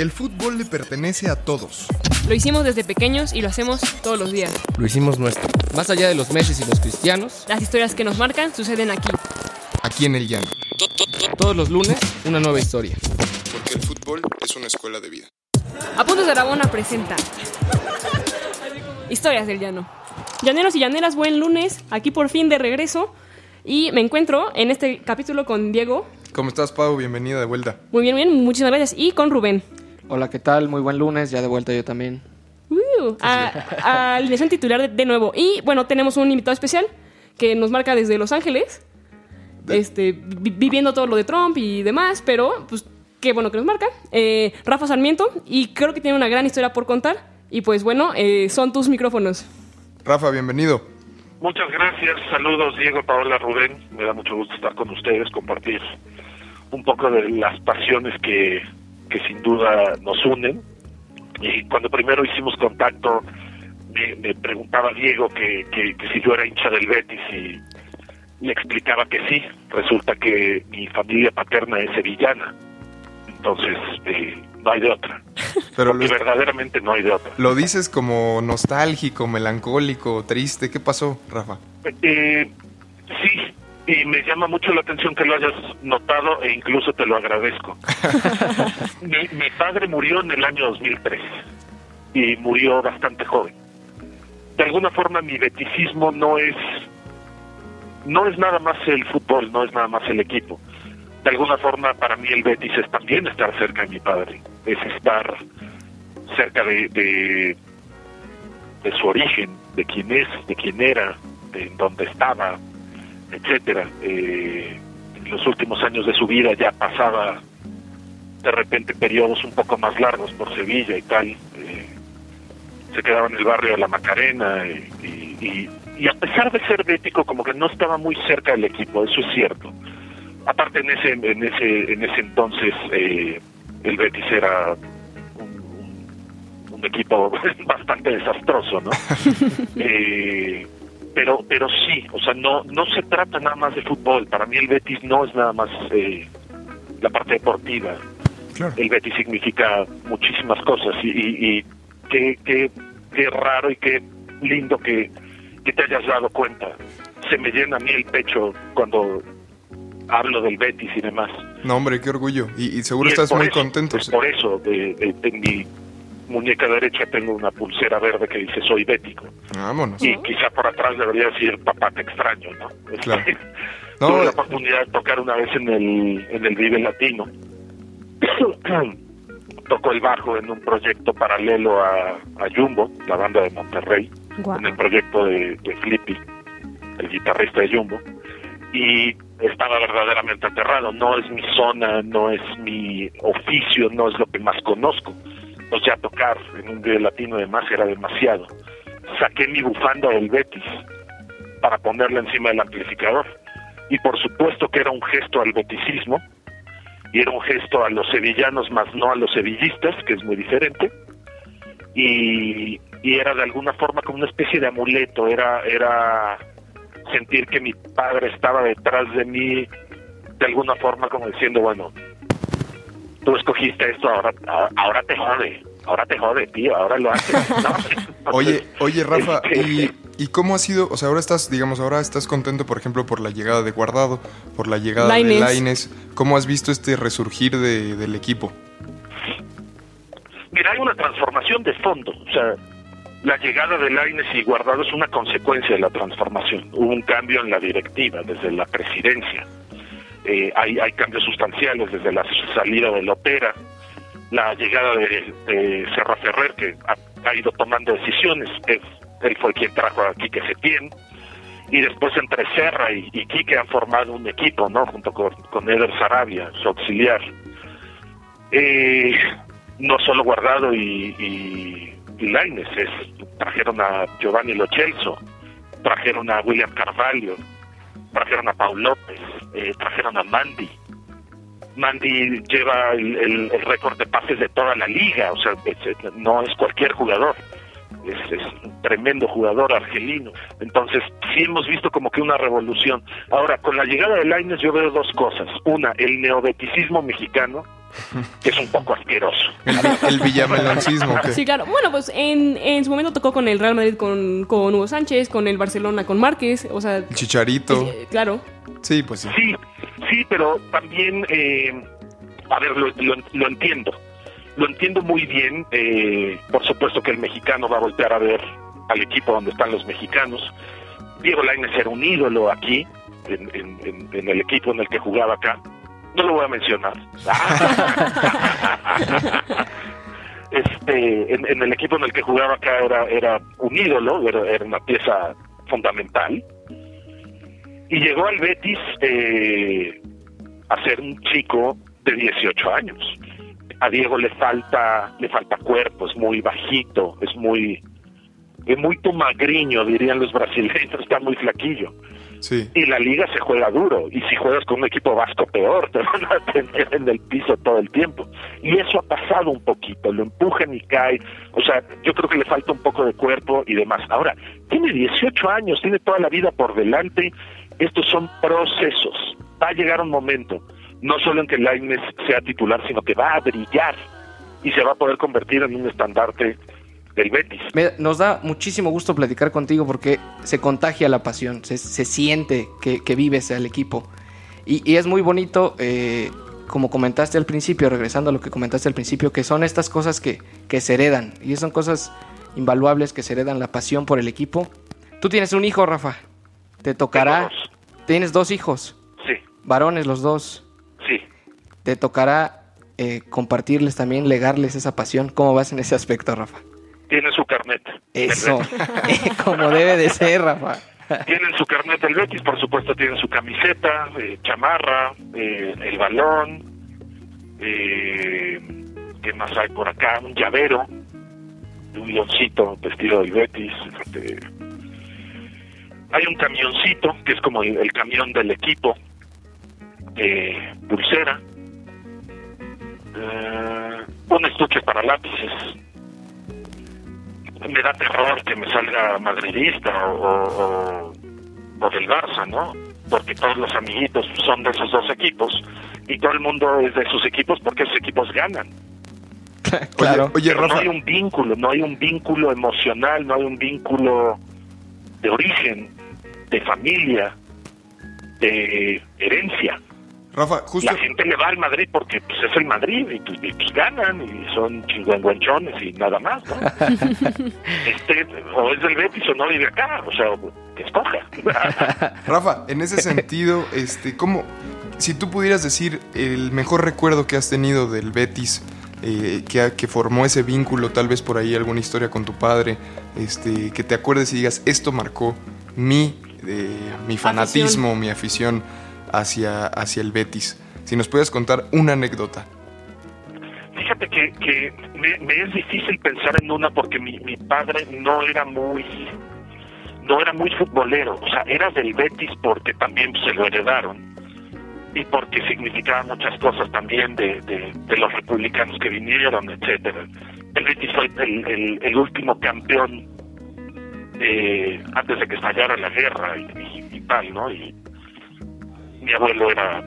El fútbol le pertenece a todos. Lo hicimos desde pequeños y lo hacemos todos los días. Lo hicimos nuestro. Más allá de los meses y los cristianos, Las historias que nos marcan suceden aquí. Aquí en el llano. todos los lunes, una nueva historia. Porque el fútbol es una escuela de vida. Apuntes de Aragona presenta Historias del Llano. Llaneros y llaneras, buen lunes. Aquí por fin de regreso. Y me encuentro en este capítulo con Diego. ¿Cómo estás, Pau? Bienvenida de vuelta. Muy bien, bien, muchísimas gracias. Y con Rubén. Hola, ¿qué tal? Muy buen lunes, ya de vuelta yo también. Uh, a, alineación titular de, de nuevo. Y bueno, tenemos un invitado especial que nos marca desde Los Ángeles. De- Este, vi- viviendo todo lo de Trump y demás, pero pues qué bueno que nos marca. Eh, Rafa Sarmiento, y creo que tiene una gran historia por contar. Y pues bueno, eh, son tus micrófonos. Rafa, bienvenido. Muchas gracias, saludos Diego, Paola, Rubén, me da mucho gusto estar con ustedes, compartir un poco de las pasiones que, que sin duda nos unen. Y cuando primero hicimos contacto, me, me preguntaba Diego que, que, que si yo era hincha del Betis y le explicaba que sí. Resulta que mi familia paterna es sevillana, entonces eh, no hay de otra. Pero lo, verdaderamente no hay de otra. lo dices como nostálgico, melancólico, triste. ¿Qué pasó, Rafa? Eh, sí, y me llama mucho la atención que lo hayas notado e incluso te lo agradezco. mi, mi padre murió en el año 2003 y murió bastante joven. De alguna forma mi beticismo no es no es nada más el fútbol, no es nada más el equipo. De alguna forma para mí el Betis es también estar cerca de mi padre, es estar cerca de, de de su origen, de quién es, de quién era, de dónde estaba, etcétera. Eh, en los últimos años de su vida ya pasaba de repente periodos un poco más largos por Sevilla y tal. eh, se quedaba en el barrio de la Macarena y, y- y- y a pesar de ser bético como que no estaba muy cerca del equipo, eso es cierto. Aparte en ese en ese en ese entonces eh, el Betis era un- un- un equipo bastante desastroso, ¿no? Eh, pero pero sí, o sea, no no se trata nada más de fútbol. Para mí el Betis no es nada más eh, la parte deportiva. Claro. El Betis significa muchísimas cosas y, y, y qué, qué, qué raro y qué lindo que, que te hayas dado cuenta. Se me llena a mí el pecho cuando hablo del Betis y demás. No, hombre, qué orgullo. Y, y seguro Y estás muy eso, contento. es por eso, de, de- de mi muñeca derecha tengo una pulsera verde que dice soy bético. Vámonos. Y quizá por atrás debería decir papá te extraño, ¿no? Este, Claro. No, Tuve eh. la oportunidad de tocar una vez en el, en el Vive Latino. Tocó el bajo en un proyecto paralelo a, a Jumbo, la banda de Monterrey, en el proyecto de, de Flippy, el guitarrista de Jumbo. Y estaba verdaderamente aterrado. No es mi zona, no es mi oficio, no es lo que más conozco. Pues ya tocar en un Vive Latino además era demasiado. Saqué mi bufanda del Betis para ponerla encima del amplificador. Y por supuesto que era un gesto al beticismo, y era un gesto a los sevillanos más no a los sevillistas, que es muy diferente. Y, y era de alguna forma como una especie de amuleto, era, era sentir que mi padre estaba detrás de mí, de alguna forma como diciendo, bueno, tú escogiste esto, ahora, ahora, te jode, ahora te jode, tío, ahora lo haces. ¿no? Oye, oye, Rafa, Este, ¿y, ¿y cómo ha sido? O sea, ahora estás, digamos, ahora estás contento, por ejemplo, por la llegada de Guardado, por la llegada Lainez. de Laines. ¿Cómo has visto este resurgir de- del equipo? Mira, hay una transformación de fondo. O sea, la llegada de Laines y Guardado es una consecuencia de la transformación. Hubo un cambio en la directiva, desde la presidencia. Eh, hay, hay cambios sustanciales desde la salida de Lopera, la llegada de, de Serra Ferrer, que ha, ido tomando decisiones. Él, fue quien trajo a Quique Setién. Y después entre Serra y, y Quique han formado un equipo, ¿no? Junto con, con Eder Sarabia, su auxiliar. Eh, no solo Guardado y, y, y es- trajeron a Giovanni Lochelso, trajeron a William Carvalho, trajeron a Paul López, eh, trajeron a Mandy. Mandy lleva el, el- récord de pases de toda la liga, o sea, no es cualquier jugador, es, un tremendo jugador argelino. Entonces, sí hemos visto como que una revolución. Ahora, con la llegada de Lainez yo veo dos cosas. Una, el neobeticismo mexicano, que es un poco asqueroso. El, el villameloncismo. ¿qué? Sí, claro. Bueno, pues en, en su momento tocó con el Real Madrid con, con Hugo Sánchez, con el Barcelona con Márquez, o sea, El chicharito. eh, claro. Sí, pues sí. Sí, sí, pero también, eh, a ver, lo, lo- lo entiendo. Lo entiendo muy bien. eh, por supuesto que el mexicano va a voltear a ver al equipo donde están los mexicanos. Diego Lainez era un ídolo aquí, en, en- en- en el equipo en el que jugaba acá. No lo voy a mencionar. este, en, en el equipo en el que jugaba acá era, era un ídolo, era, era una pieza fundamental y llegó al Betis eh, a ser un chico de 18 años. A Diego le falta le falta cuerpo, es muy bajito, es muy es muy tomagriño, dirían los brasileños, está muy flaquillo. Y la liga se juega duro, y si juegas con un equipo vasco peor, te van a tener en el piso todo el tiempo. Y eso ha pasado un poquito, lo empujan y cae. O sea, yo creo que le falta un poco de cuerpo y demás. Ahora, tiene 18 años, tiene toda la vida por delante. Estos son procesos. Va a llegar un momento, no solo en que Lainez sea titular, sino que va a brillar y se va a poder convertir en un estandarte del Betis. Me- nos da muchísimo gusto platicar contigo porque se contagia la pasión, se, se siente que, que vives al equipo. Y, y es muy bonito, eh, como comentaste al principio, regresando a lo que comentaste al principio, que son estas cosas que, que se heredan. Y son cosas invaluables que se heredan, la pasión por el equipo. Tú tienes un hijo, Rafa. Te tocará... Dos. Tienes dos hijos, Sí, varones los dos. sí. Te tocará eh, compartirles también, legarles esa pasión. ¿Cómo vas en ese aspecto, Rafa? Tiene su carnet. Eso, como debe de ser, Rafa. Tienen su carnet del Betis, por supuesto tienen su camiseta, eh, chamarra, eh, el balón, eh, ¿qué más hay por acá? Un llavero, un leoncito vestido del Betis. este, hay un camioncito, que es como el, el camión del equipo, eh, pulsera, eh, un estuche para lápices, me da terror que me salga madridista o, o, o del Barça, ¿no? Porque todos los amiguitos son de esos dos equipos y todo el mundo es de esos equipos porque esos equipos ganan. claro. Oye, Rafa. no hay un vínculo, no hay un vínculo emocional, no hay un vínculo de origen, de familia, de herencia. Rafa, justo. La gente le va al Madrid porque pues, es el Madrid y pues, y, pues, ganan y son chingüengüenchones y nada más, ¿no? este, o es del Betis o no vive acá, o sea, que escoja. Rafa, en ese sentido, este, ¿cómo, si tú pudieras decir el mejor recuerdo que has tenido del Betis, eh, que, ha- que formó ese vínculo, tal vez por ahí alguna historia con tu padre, este, que te acuerdes y digas, esto marcó mi, eh, mi fanatismo, mi afición hacia, hacia el Betis. Si nos puedes contar una anécdota. Fíjate que, que me, es difícil pensar en una porque mi, mi padre no era muy no era muy futbolero, o sea, era del Betis porque también se lo heredaron y porque significaba muchas cosas también de, de, los republicanos que vinieron, etcétera. El Betis fue el, el, último campeón eh, antes de que estallara la guerra y, tal, ¿no? Mi abuelo era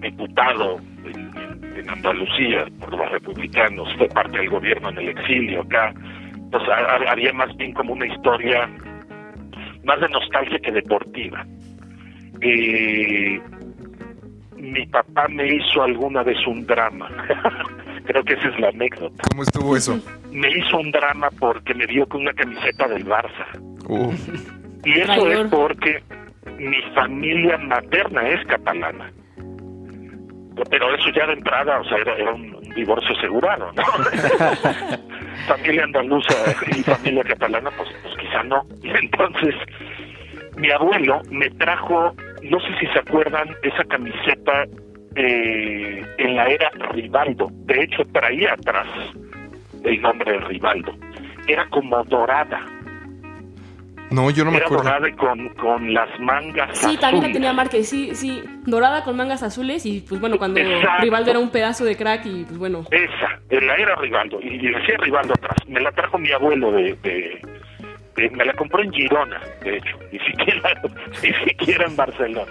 diputado en, en- Andalucía por los republicanos, fue parte del gobierno en el exilio acá. Entonces ha- ha- había más bien como una historia más de nostalgia que deportiva. Eh, mi papá me hizo alguna vez un drama. Creo que esa es la anécdota. ¿Cómo estuvo eso? Me hizo un drama porque me vio con una camiseta del Barça. Uh, Y eso Traidor. es porque mi familia materna es catalana. Pero eso ya de entrada, o sea, era, era un, divorcio asegurado, ¿no? familia andaluza y familia catalana, pues, pues quizá no. Y entonces, mi abuelo me trajo, no sé si se acuerdan, esa camiseta eh, en la era Rivaldo. De hecho, traía atrás el nombre de Rivaldo. Era como dorada. No, yo no me Era acuerdo. dorada y con, con las mangas Sí, también la azules. tenía Márquez, sí, sí, dorada con mangas azules y pues bueno, cuando Exacto. Rivaldo era un pedazo de crack y pues bueno, Esa, en la era Rivaldo. Y, y decía Rivaldo atrás. Me la trajo mi abuelo de... de- de- me la compró en Girona, de hecho. Ni siquiera, ni siquiera en Barcelona.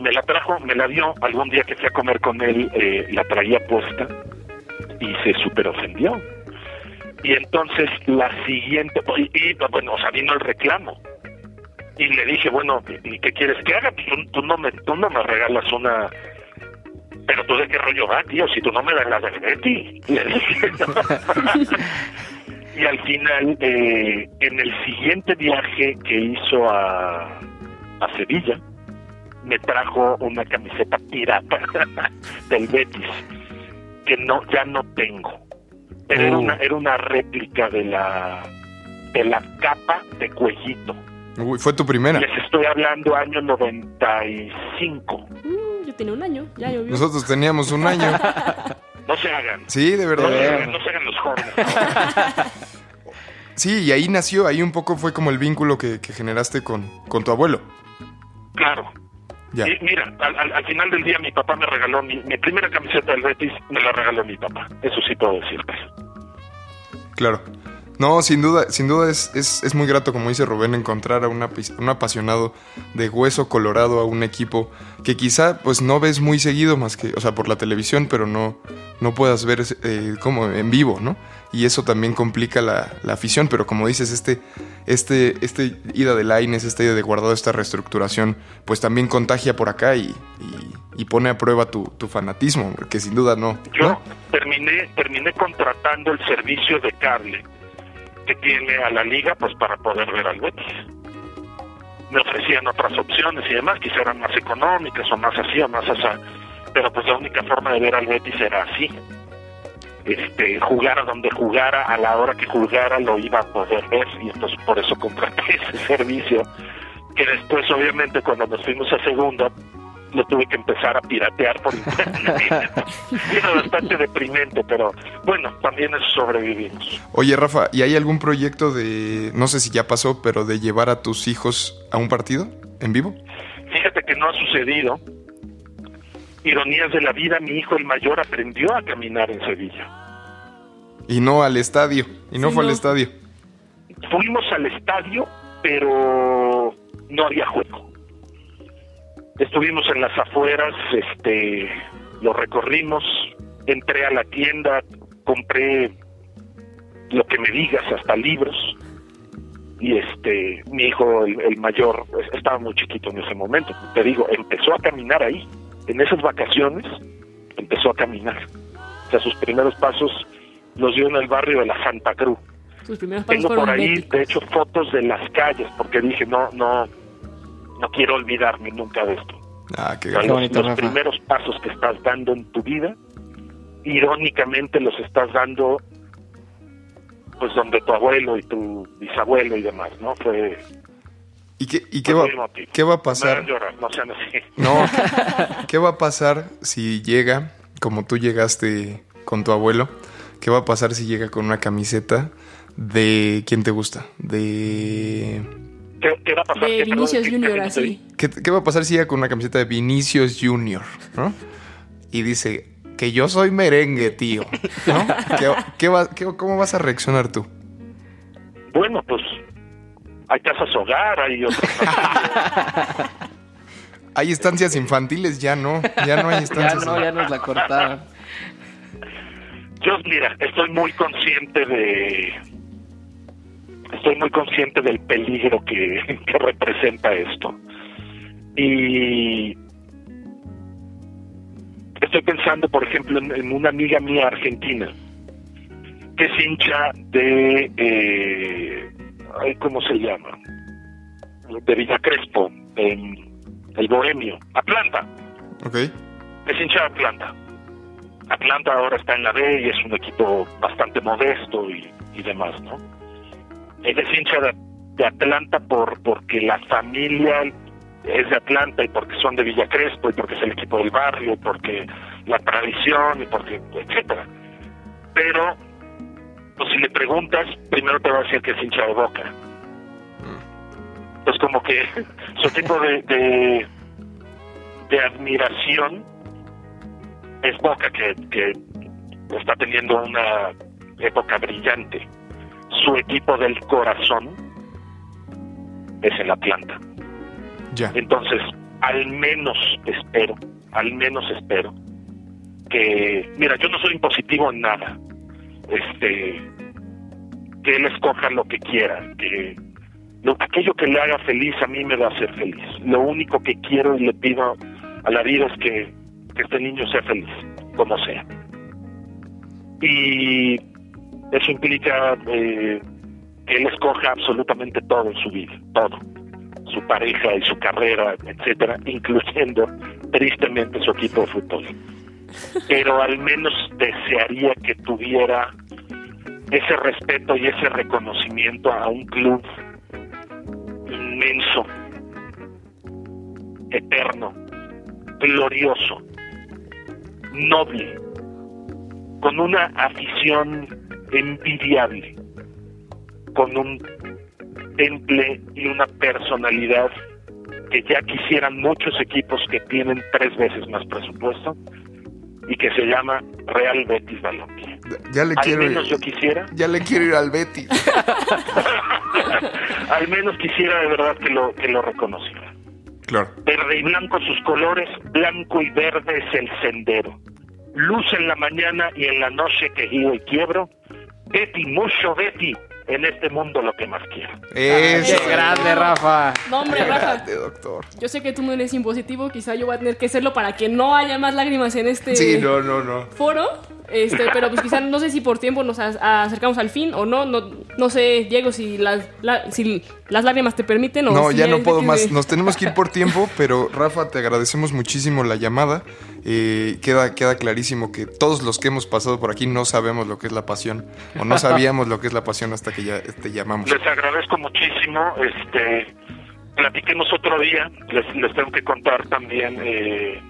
me la trajo, me la dio, algún día que fui a comer con él, eh, la traía puesta y se super ofendió. Y entonces la siguiente, y, y, bueno, o sea, vino el reclamo. Y le dije, bueno, ¿y qué quieres que haga? Pues tú, tú no me, tú no me regalas una... Pero tú de qué rollo va, tío, si tú no me das la de Betty. Le dije. y al final, eh, en el siguiente viaje que hizo a, a Sevilla, me trajo una camiseta pirata del Betis que no ya no tengo pero era Oh. una era una réplica de la de la capa de cuellito Uy, fue tu primera. les estoy hablando año 95 Mm, yo tenía un año, ya llovió. Nosotros teníamos un año. no se hagan Sí, de no, verdad. se hagan, no se hagan los jóvenes Sí, y ahí nació, ahí un poco fue como el vínculo que, que generaste con, con tu abuelo. claro Ya. Y mira, al, al- al final del día mi papá me regaló mi, mi primera camiseta del Betis, me la regaló mi papá. Eso sí puedo decirte. Claro. No, sin duda, sin duda es, es, es muy grato, como dice Rubén, encontrar a un apasionado de hueso colorado a un equipo que quizá pues no ves muy seguido más que, o sea, por la televisión, pero no, no puedas ver eh, como en vivo, ¿no? Y eso también complica la, la afición, pero como dices, este, este, este ida de Laines, esta ida de guardado, esta reestructuración, pues también contagia por acá y- y pone a prueba tu, tu fanatismo, porque sin duda no. Yo ¿no? terminé terminé contratando el servicio de cable que tiene a la liga pues para poder ver al Betis. Me ofrecían otras opciones y demás, quizá eran más económicas o más así o más así, pero pues la única forma de ver al Betis era así. Este, jugara donde jugara, a la hora que jugara lo iba a poder ver y entonces por eso contraté ese servicio que después obviamente cuando nos fuimos a segunda lo tuve que empezar a piratear por internet. Era bastante deprimente, pero bueno, también eso sobrevivimos. Oye, Rafa, ¿y hay algún proyecto de, no sé si ya pasó, pero de llevar a tus hijos a un partido en vivo? Fíjate que no ha sucedido. Ironías de la vida, mi hijo el mayor aprendió a caminar en Sevilla. Y no al estadio, y no Sí, fue al estadio. Fuimos al estadio, pero no había juego. Estuvimos en las afueras, este, lo recorrimos, entré a la tienda, compré lo que me digas, hasta libros. Y este, mi hijo, el, el mayor, pues, estaba muy chiquito en ese momento. Te digo, empezó a caminar ahí. En esas vacaciones, empezó a caminar. O sea, sus primeros pasos los dio en el barrio de la Santa Cruz. Sus primeros pasos Tengo por ahí, de hecho, fotos de las calles, porque dije, no, no, no quiero olvidarme nunca de esto. Ah, qué O sea. Qué los, bonito, los Rafa. primeros pasos que estás dando en tu vida, irónicamente los estás dando, pues donde tu abuelo y tu bisabuelo y demás, ¿no? Fue ¿Y qué, y qué, va, qué va a pasar? hagan llorar, no sean así. No, ¿qué va a pasar si llega, como tú llegaste con tu abuelo? ¿Qué va a pasar si llega con una camiseta de quién te gusta? De ¿Qué, qué va a pasar? De ¿Qué, Vinicius perdón, Junior, así. ¿Qué, qué va a pasar si llega con una camiseta de Vinicius Junior? ¿no? Y dice que yo soy merengue, tío. ¿no? ¿Qué, qué va- qué- ¿Cómo vas a reaccionar tú? Bueno, pues hay casas hogar, hay otras Hay estancias infantiles, ya no, ya no hay Ya estancias. no, ya nos la cortaron. Yo, mira, estoy muy consciente de. Estoy muy consciente del peligro que, que representa esto. Y. Estoy pensando, por ejemplo, en, en una amiga mía argentina que es hincha de. Eh, ay, ¿Cómo se llama? De Villa Crespo, en el Bohemio, Atlanta Ok. es hincha de Atlanta. Atlanta ahora está en la B y es un equipo bastante modesto y, y demás, ¿no? Él es hincha de, Atlanta por porque la familia es de Atlanta y porque son de Villa Crespo y porque es el equipo del barrio, y porque la tradición y porque etcétera. Pero pues si le preguntas, primero te va a decir que es hincha de Boca. Entonces como que su tipo de, de de admiración es Boca que, que está teniendo una época brillante. Su equipo del corazón es el Atlanta. Ya. Entonces, al menos espero, al menos espero que, mira, yo no soy impositivo en nada, este, que él escoja lo que quiera, que lo, aquello que le haga feliz a mí me va a hacer feliz. Lo único que quiero y le pido a la vida es que, que este niño sea feliz, como sea. Y eso implica eh, que él escoja absolutamente todo en su vida, todo su pareja y su carrera, etcétera, incluyendo tristemente su equipo de fútbol. Pero al menos desearía que tuviera ese respeto y ese reconocimiento a un club inmenso, eterno, glorioso, noble, con una afición envidiable, con un temple y una personalidad que ya quisieran muchos equipos que tienen tres veces más presupuesto y que se llama Real Betis Balompié. Ya le Al quiero menos yo quisiera, Ya le quiero ir al Betis. al menos quisiera de verdad que lo que lo reconociera. Claro. Verde y blanco sus colores, blanco y verde es el sendero. Luz en la mañana y en la noche que giro y quiebro. Betty, mucho Betty, en este mundo lo que más quiero. Eso. ¡Qué grande, Rafa! No, hombre, Rafa. Grande, doctor. Yo sé que tú no eres impositivo, quizá yo voy a tener que serlo para que no haya más lágrimas en este Sí, no, no, no. foro. Este, pero pues quizá no sé si por tiempo nos acercamos al fin o no. No, no sé, Diego, si las, la- si las lágrimas te permiten o No, si ya no puedo más. de- Nos tenemos que ir por tiempo, pero Rafa, te agradecemos muchísimo la llamada. Eh, queda, queda clarísimo que todos los que hemos pasado por aquí no sabemos lo que es la pasión, o no sabíamos lo que es la pasión hasta que ya te llamamos. Les agradezco muchísimo. Este, platiquemos otro día. Les, les tengo que contar también, eh,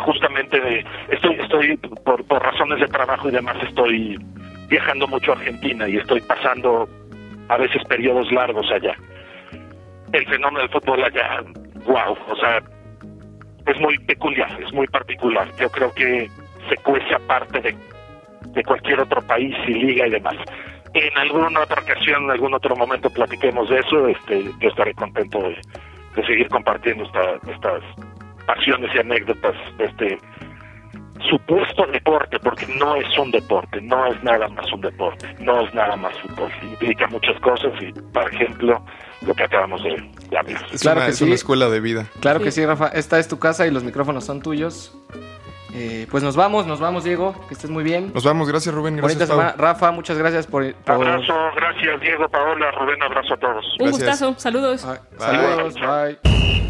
justamente de, estoy, estoy por, por razones de trabajo y demás, estoy viajando mucho a Argentina y estoy pasando a veces periodos largos allá. El fenómeno del fútbol allá, wow, o sea, es muy peculiar, es muy particular. Yo creo que se cuece aparte de de cualquier otro país y liga y demás. En alguna otra ocasión, en algún otro momento platiquemos de eso, este, yo estaré contento de, de seguir compartiendo esta- estas pasiones y anécdotas de este supuesto deporte, porque no es un deporte, no es nada más un deporte, no es nada más fútbol, implica muchas cosas y, por ejemplo, lo que acabamos de, de hablar. Es, Claro una, que es una sí. escuela de vida. Claro que Sí. Rafa. Esta es tu casa y los micrófonos son tuyos. Eh, pues nos vamos, nos vamos, Diego. Que estés muy bien. Nos vamos, gracias Rubén, gracias. Rafa, muchas gracias por... por- Abrazo, gracias Diego, Paola, Rubén, abrazo a todos. Un Gracias. gustazo, saludos. Saludos, bye.